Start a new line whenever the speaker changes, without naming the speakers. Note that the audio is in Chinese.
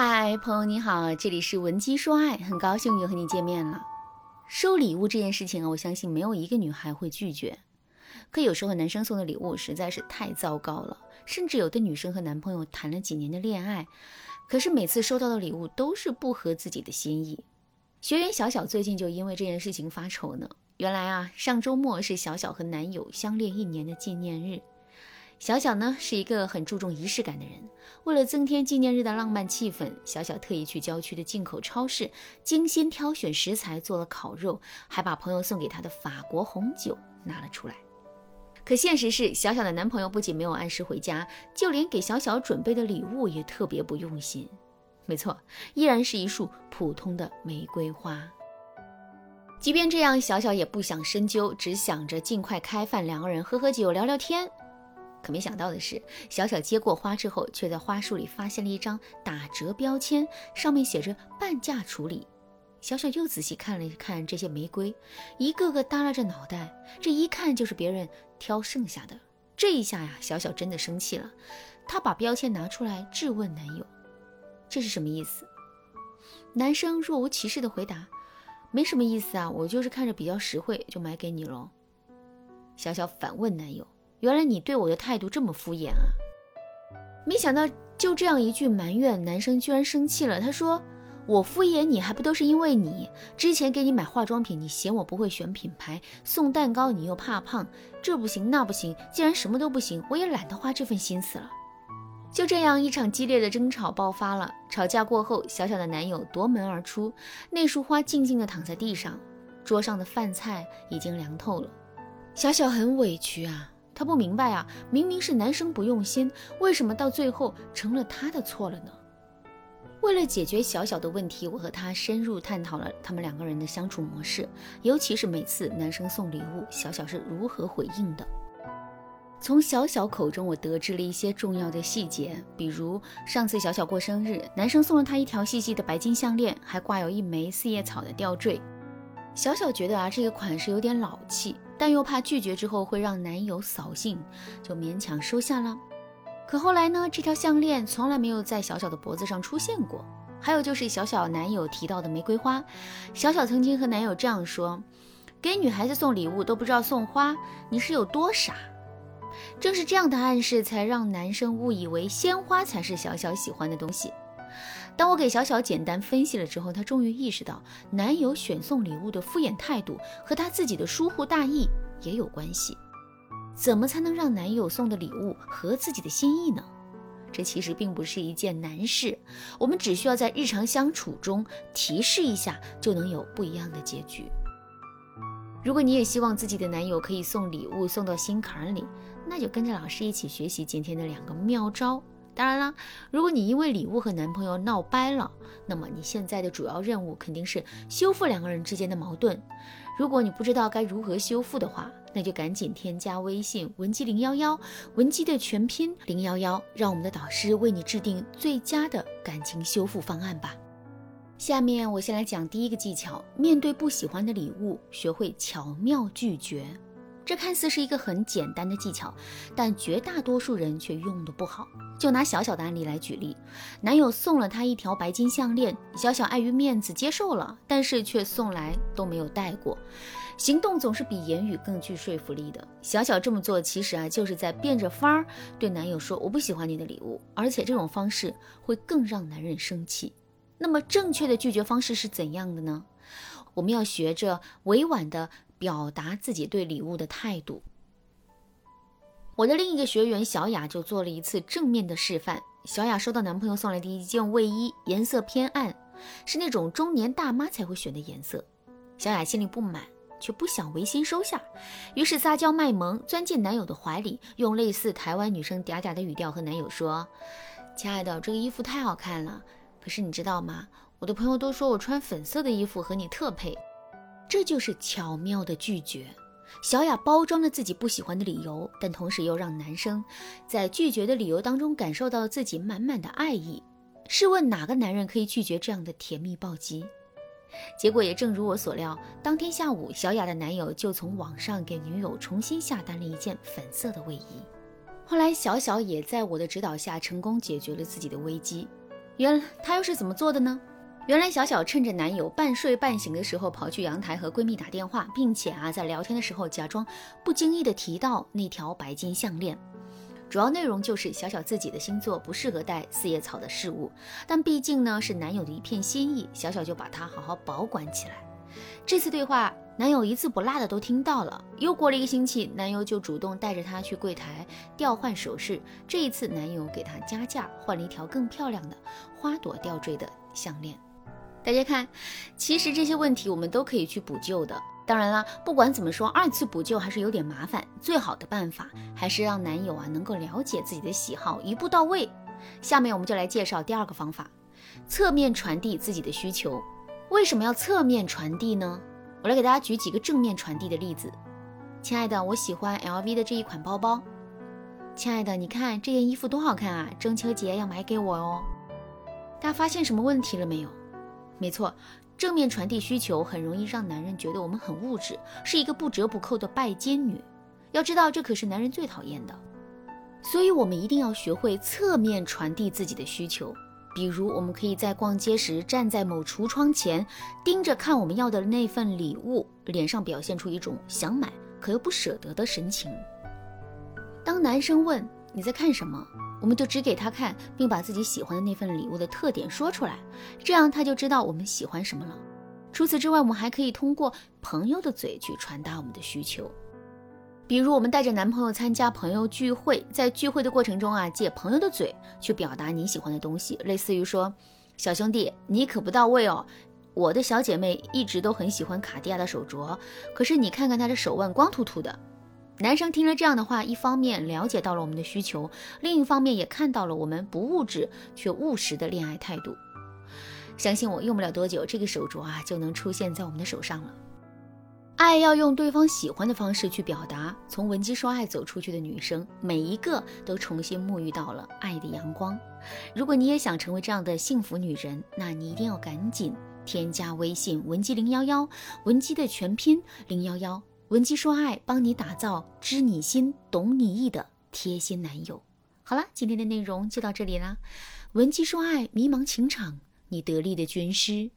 嗨，朋友你好，这里是文姬说爱，很高兴又和你见面了。收礼物这件事情啊，我相信没有一个女孩会拒绝。可有时候男生送的礼物实在是太糟糕了，甚至有的女生和男朋友谈了几年的恋爱，可是每次收到的礼物都是不合自己的心意。学员小小最近就因为这件事情发愁呢。原来啊，上周末是小小和男友相恋一年的纪念日。小小呢是一个很注重仪式感的人，为了增添纪念日的浪漫气氛，小小特意去郊区的进口超市精心挑选食材做了烤肉，还把朋友送给她的法国红酒拿了出来。可现实是，小小的男朋友不仅没有按时回家，就连给小小准备的礼物也特别不用心。没错，依然是一束普通的玫瑰花。即便这样，小小也不想深究，只想着尽快开饭，两个人喝喝酒，聊聊天。可没想到的是，小小接过花之后，却在花束里发现了一张打折标签，上面写着“半价处理”。小小又仔细看了看这些玫瑰，一个个耷拉着脑袋，这一看就是别人挑剩下的。这一下呀，小小真的生气了，她把标签拿出来质问男友：“这是什么意思？”男生若无其事地回答：“没什么意思啊，我就是看着比较实惠，就买给你喽。”小小反问男友：“原来你对我的态度这么敷衍啊？”没想到就这样一句埋怨，男生居然生气了。他说。我敷衍你还不都是因为你之前给你买化妆品，你嫌我不会选品牌；送蛋糕你又怕胖，这不行那不行。既然什么都不行，我也懒得花这份心思了。就这样，一场激烈的争吵爆发了。吵架过后，小小的男友夺门而出，那束花静静地躺在地上，桌上的饭菜已经凉透了。小小很委屈啊，她不明白啊，明明是男生不用心，为什么到最后成了他的错了呢？为了解决小小的问题，我和他深入探讨了他们两个人的相处模式，尤其是每次男生送礼物，小小是如何回应的。从小小口中，我得知了一些重要的细节，比如上次小小过生日，男生送了她一条细细的白金项链，还挂有一枚四叶草的吊坠。小小觉得啊，这个款式有点老气，但又怕拒绝之后会让男友扫兴，就勉强收下了。可后来呢？这条项链从来没有在小小的脖子上出现过。还有就是小小男友提到的玫瑰花，小小曾经和男友这样说：“给女孩子送礼物都不知道送花，你是有多傻？”正是这样的暗示，才让男生误以为鲜花才是小小喜欢的东西。当我给小小简单分析了之后，她终于意识到，男友选送礼物的敷衍态度和他自己的疏忽大意也有关系。怎么才能让男友送的礼物合自己的心意呢？这其实并不是一件难事，我们只需要在日常相处中提示一下，就能有不一样的结局。如果你也希望自己的男友可以送礼物送到心坎里，那就跟着老师一起学习今天的两个妙招。当然啦，如果你因为礼物和男朋友闹掰了，那么你现在的主要任务肯定是修复两个人之间的矛盾。如果你不知道该如何修复的话，那就赶紧添加微信文姬零幺幺，文姬的全拼零幺幺，让我们的导师为你制定最佳的感情修复方案吧。下面我先来讲第一个技巧：面对不喜欢的礼物，学会巧妙拒绝。这看似是一个很简单的技巧，但绝大多数人却用的不好。就拿小小的案例来举例，男友送了她一条白金项链，小小碍于面子接受了，但是却送来都没有戴过。行动总是比言语更具说服力的。小小这么做，其实啊就是在变着法儿对男友说：“我不喜欢你的礼物。”而且这种方式会更让男人生气。那么正确的拒绝方式是怎样的呢？我们要学着委婉的。表达自己对礼物的态度。我的另一个学员小雅就做了一次正面的示范。小雅收到男朋友送来的一件卫衣，颜色偏暗，是那种中年大妈才会选的颜色。小雅心里不满，却不想违心收下，于是撒娇卖萌，钻进男友的怀里，用类似台湾女生嗲嗲的语调和男友说：“亲爱的，这个衣服太好看了，可是你知道吗？我的朋友都说我穿粉色的衣服和你特配。”这就是巧妙的拒绝。小雅包装了自己不喜欢的理由，但同时又让男生在拒绝的理由当中感受到自己满满的爱意。试问哪个男人可以拒绝这样的甜蜜暴击？结果也正如我所料，当天下午，小雅的男友就从网上给女友重新下单了一件粉色的卫衣。后来，小小也在我的指导下成功解决了自己的危机。原来他又是怎么做的呢？原来小小趁着男友半睡半醒的时候，跑去阳台和闺蜜打电话，并且啊，在聊天的时候假装不经意的提到那条白金项链。主要内容就是小小自己的星座不适合戴四叶草的饰物，但毕竟呢是男友的一片心意，小小就把它好好保管起来。这次对话，男友一字不落的都听到了。又过了一个星期，男友就主动带着她去柜台调换首饰。这一次，男友给她加价换了一条更漂亮的花朵吊坠的项链。大家看，其实这些问题我们都可以去补救的。当然啦，不管怎么说，二次补救还是有点麻烦。最好的办法还是让男友啊能够了解自己的喜好，一步到位。下面我们就来介绍第二个方法：侧面传递自己的需求。为什么要侧面传递呢？我来给大家举几个正面传递的例子。亲爱的，我喜欢 LV 的这一款包包。亲爱的，你看这件衣服多好看啊！中秋节要买给我哦。大家发现什么问题了没有？没错，正面传递需求很容易让男人觉得我们很物质，是一个不折不扣的拜金女。要知道，这可是男人最讨厌的。所以，我们一定要学会侧面传递自己的需求。比如，我们可以在逛街时站在某橱窗前，盯着看我们要的那份礼物，脸上表现出一种想买可又不舍得的神情。当男生问你在看什么？我们就只给他看，并把自己喜欢的那份礼物的特点说出来，这样他就知道我们喜欢什么了。除此之外，我们还可以通过朋友的嘴去传达我们的需求。比如，我们带着男朋友参加朋友聚会，在聚会的过程中啊，借朋友的嘴去表达你喜欢的东西，类似于说：“小兄弟，你可不到位哦，我的小姐妹一直都很喜欢卡地亚的手镯，可是你看看她的手腕光秃秃的。”男生听了这样的话，一方面了解到了我们的需求，另一方面也看到了我们不物质却务实的恋爱态度。相信我，用不了多久，这个手镯啊就能出现在我们的手上了。爱要用对方喜欢的方式去表达。从文姬说爱走出去的女生，每一个都重新沐浴到了爱的阳光。如果你也想成为这样的幸福女人，那你一定要赶紧添加微信文姬零幺幺，文姬的全拼零幺幺。文姬说爱，帮你打造知你心、懂你意的贴心男友。好了，今天的内容就到这里啦。文姬说爱，迷茫情场，你得力的军师。